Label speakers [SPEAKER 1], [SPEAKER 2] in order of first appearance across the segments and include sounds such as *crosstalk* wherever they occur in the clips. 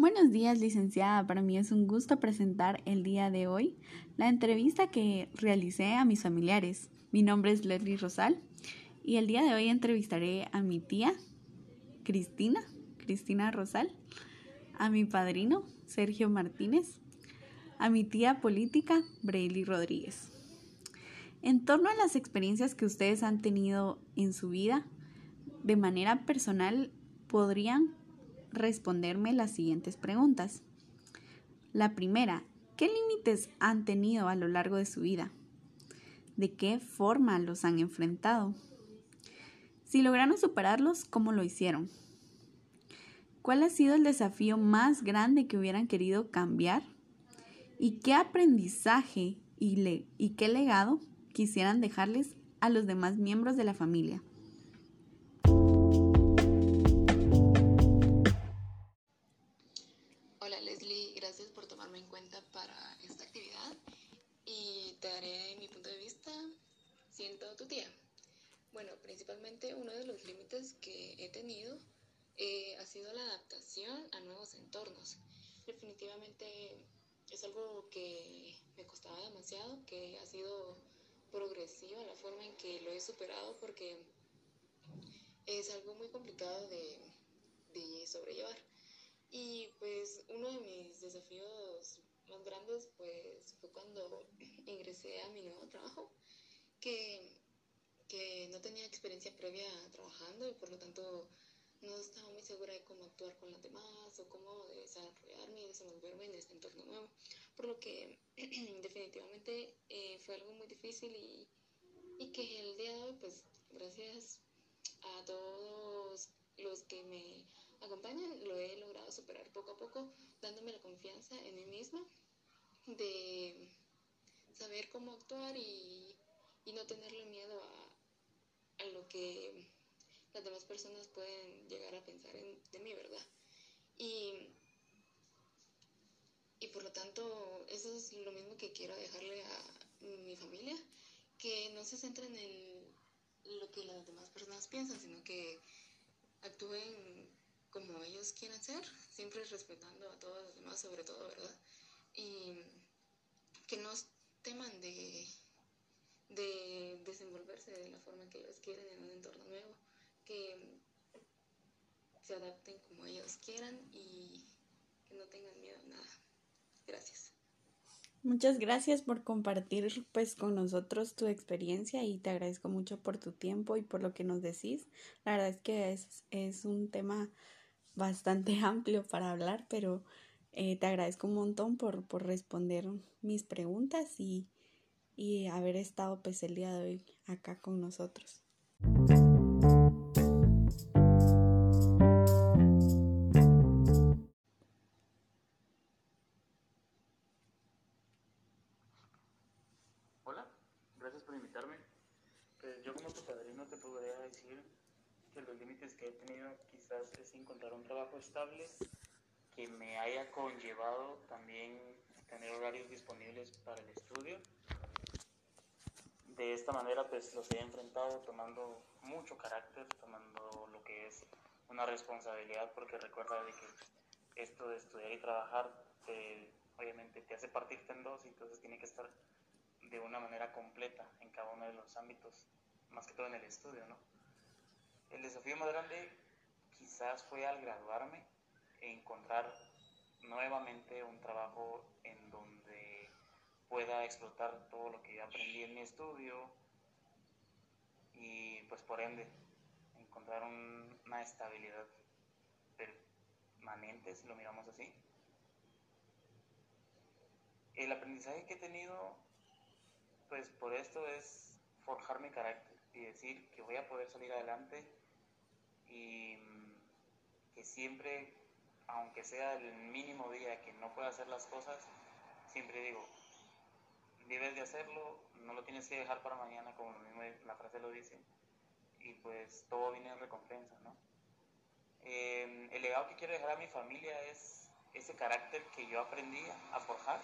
[SPEAKER 1] Buenos días, licenciada. Para mí es un gusto presentar el día de hoy la entrevista que realicé a mis familiares. Mi nombre es Leslie Rosal y el día de hoy entrevistaré a mi tía Cristina, Cristina Rosal, a mi padrino Sergio Martínez, a mi tía política Brayley Rodríguez. En torno a las experiencias que ustedes han tenido en su vida, de manera personal, podrían responderme las siguientes preguntas. La primera, ¿qué límites han tenido a lo largo de su vida? ¿De qué forma los han enfrentado? Si lograron superarlos, ¿cómo lo hicieron? ¿Cuál ha sido el desafío más grande que hubieran querido cambiar? ¿Y qué aprendizaje y, y qué legado quisieran dejarles a los demás miembros de la familia?
[SPEAKER 2] Siento tu tía. Bueno, principalmente uno de los límites que he tenido eh, ha sido la adaptación a nuevos entornos. Definitivamente es algo que me costaba demasiado, que ha sido progresiva la forma en que lo he superado porque es algo muy complicado de, de sobrellevar. Y pues uno de mis desafíos más grandes pues fue cuando *clears throat* ingresé a mi nuevo trabajo que, que no tenía experiencia previa trabajando y por lo tanto no estaba muy segura de cómo actuar con las demás o cómo desarrollarme y desenvolverme en este entorno nuevo. Por lo que *clears throat* definitivamente eh, fue algo muy difícil y, y, que el día de hoy, pues gracias a todos los que me acompañan, lo he logrado superar poco a poco, dándome la confianza en mí misma de saber cómo actuar y y no tenerle miedo a, a lo que las demás personas pueden llegar a pensar de mí, ¿verdad? Y, y por lo tanto, eso es lo mismo que quiero dejarle a mi familia, que no se centren en lo que las demás personas piensan, sino que actúen ellos quieran ser, siempre respetando a todos los demás, sobre todo, ¿verdad? Y que no teman de de desenvolverse de la forma que ellos quieren en un entorno nuevo, que se adapten como ellos quieran y que no tengan miedo a nada. Gracias.
[SPEAKER 1] Muchas gracias por compartir pues con nosotros tu experiencia y te agradezco mucho por tu tiempo y por lo que nos decís. La verdad es que es, es un tema bastante *laughs* amplio para hablar, pero eh, te agradezco un montón por, por responder mis preguntas y y haber estado pues el día de hoy acá con nosotros.
[SPEAKER 3] Que he tenido quizás es encontrar un trabajo estable que me haya conllevado también tener horarios disponibles para el estudio de esta manera pues los he enfrentado tomando mucho carácter, tomando lo que es una responsabilidad, porque recuerda de que esto de estudiar y trabajar obviamente te hace partirte en dos y entonces tiene que estar de una manera completa en cada uno de los ámbitos, más que todo en el estudio, ¿no? El desafío más grande quizás fue al graduarme e encontrar nuevamente un trabajo en donde pueda explotar todo lo que aprendí en mi estudio y pues por ende encontrar una estabilidad permanente, si lo miramos así. El aprendizaje que he tenido pues por esto es forjar mi carácter y decir que voy a poder salir adelante y que siempre, aunque sea el mínimo día que no pueda hacer las cosas, siempre digo, debes de hacerlo, no lo tienes que dejar para mañana, como lo mismo la frase lo dice, y pues todo viene en recompensa, ¿no? Em, el legado que quiero dejar a mi familia es ese carácter que yo aprendí a forjar,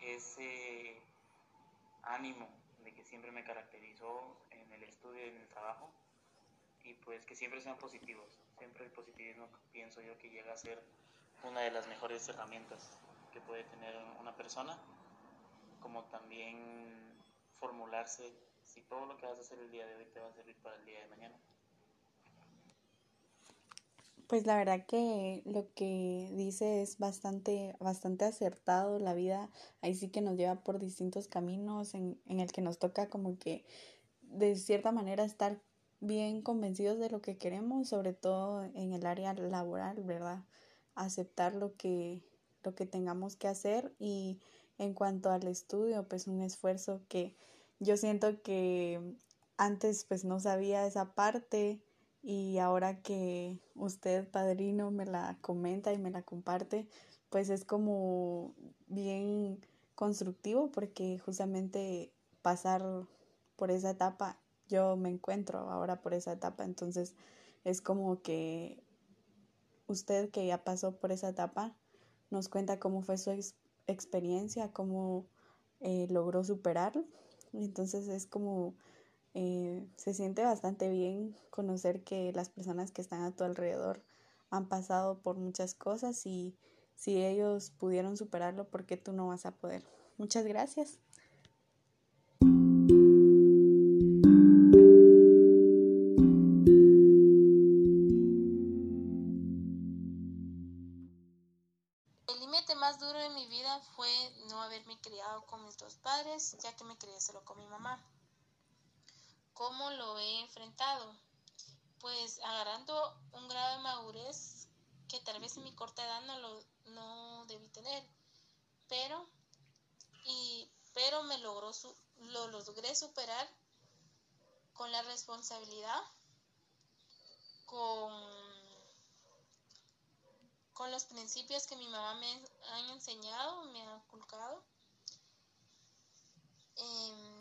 [SPEAKER 3] ese ánimo que siempre me caracterizó en el estudio y en el trabajo, y pues que siempre sean positivos, siempre el positivismo pienso yo que llega a ser una de las mejores herramientas que puede tener una persona, como también formularse si todo lo que vas a hacer el día de hoy te va a servir para el día de mañana.
[SPEAKER 1] Pues la verdad que lo que dice es bastante, bastante acertado. La vida ahí sí que nos lleva por distintos caminos en, en el que nos toca como que de cierta manera estar bien convencidos de lo que queremos, sobre todo en el área laboral, ¿verdad? Aceptar lo que, lo que tengamos que hacer y en cuanto al estudio, pues un esfuerzo que yo siento que antes pues no sabía esa parte y ahora que usted, padrino, me la comenta y me la comparte, pues es como bien constructivo porque justamente pasar por esa etapa, yo me encuentro ahora por esa etapa, entonces es como que usted que ya pasó por esa etapa nos cuenta cómo fue su experiencia, cómo eh, logró superarlo, entonces es como eh, se siente bastante bien conocer que las personas que están a tu alrededor han pasado por muchas cosas y si ellos pudieron superarlo, ¿por qué tú no vas a poder? Muchas gracias.
[SPEAKER 4] El límite más duro de mi vida fue no haberme criado con mis dos padres, ya que me crié solo con mi mamá. ¿Cómo lo he enfrentado? Pues agarrando un grado de madurez que tal vez en mi corta edad no lo no debí tener, pero y pero me logró lo logré superar con la responsabilidad, con con los principios que mi mamá me ha enseñado, me ha inculcado. Eh,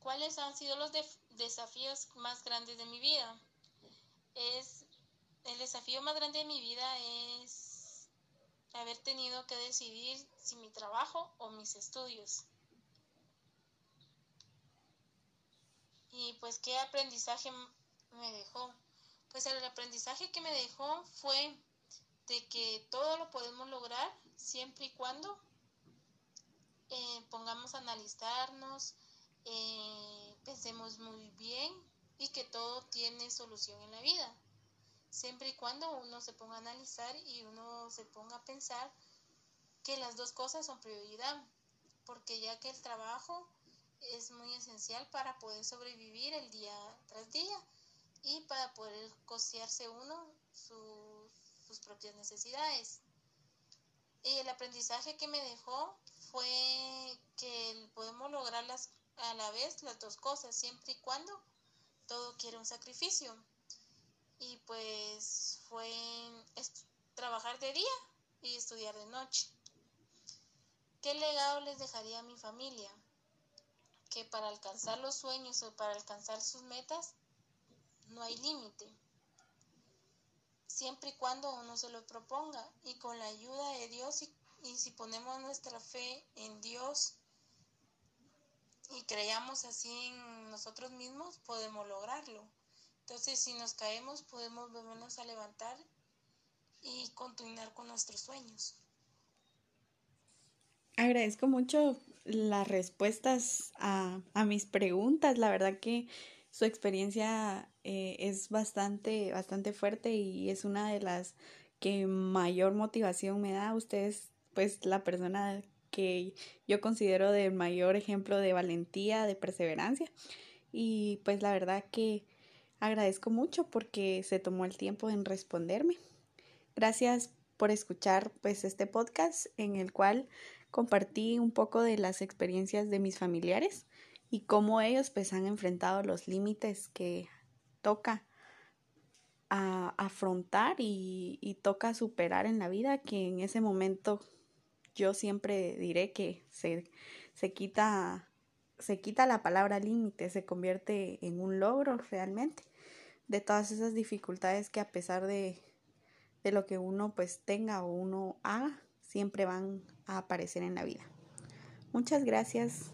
[SPEAKER 4] ¿Cuáles han sido los desafíos más grandes de mi vida? Es el desafío más grande de mi vida es haber tenido que decidir si mi trabajo o mis estudios. Y pues qué aprendizaje me dejó. Pues el aprendizaje que me dejó fue de que todo lo podemos lograr siempre y cuando eh, pongamos a analizarnos, eh, pensemos muy bien y que todo tiene solución en la vida. Siempre y cuando uno se ponga a analizar y uno se ponga a pensar que las dos cosas son prioridad, porque ya que el trabajo es muy esencial para poder sobrevivir el día tras día y para poder costearse uno sus propias necesidades. Y el aprendizaje que me dejó fue que podemos lograr las a la vez las dos cosas, siempre y cuando todo quiere un sacrificio. Y pues fue trabajar de día y estudiar de noche. ¿Qué legado les dejaría a mi familia? Que para alcanzar los sueños o para alcanzar sus metas no hay límite. Siempre y cuando uno se lo proponga y con la ayuda de Dios y, y si ponemos nuestra fe en Dios y creamos así en nosotros mismos, podemos lograrlo. Entonces, si nos caemos, podemos volvernos a levantar y continuar con nuestros sueños.
[SPEAKER 1] Agradezco mucho las respuestas a, a mis preguntas. La verdad que su experiencia eh, es bastante, bastante fuerte y es una de las que mayor motivación me da. Usted es pues la persona yo considero de mayor ejemplo de valentía, de perseverancia. Y pues la verdad que agradezco mucho porque se tomó el tiempo en responderme. Gracias por escuchar pues este podcast en el cual compartí un poco de las experiencias de mis familiares y cómo ellos pues han enfrentado los límites que toca a afrontar y, y toca superar en la vida que en ese momento yo siempre diré que se, se quita se quita la palabra límite, se convierte en un logro realmente de todas esas dificultades que a pesar de, de lo que uno pues tenga o uno haga, siempre van a aparecer en la vida. Muchas gracias.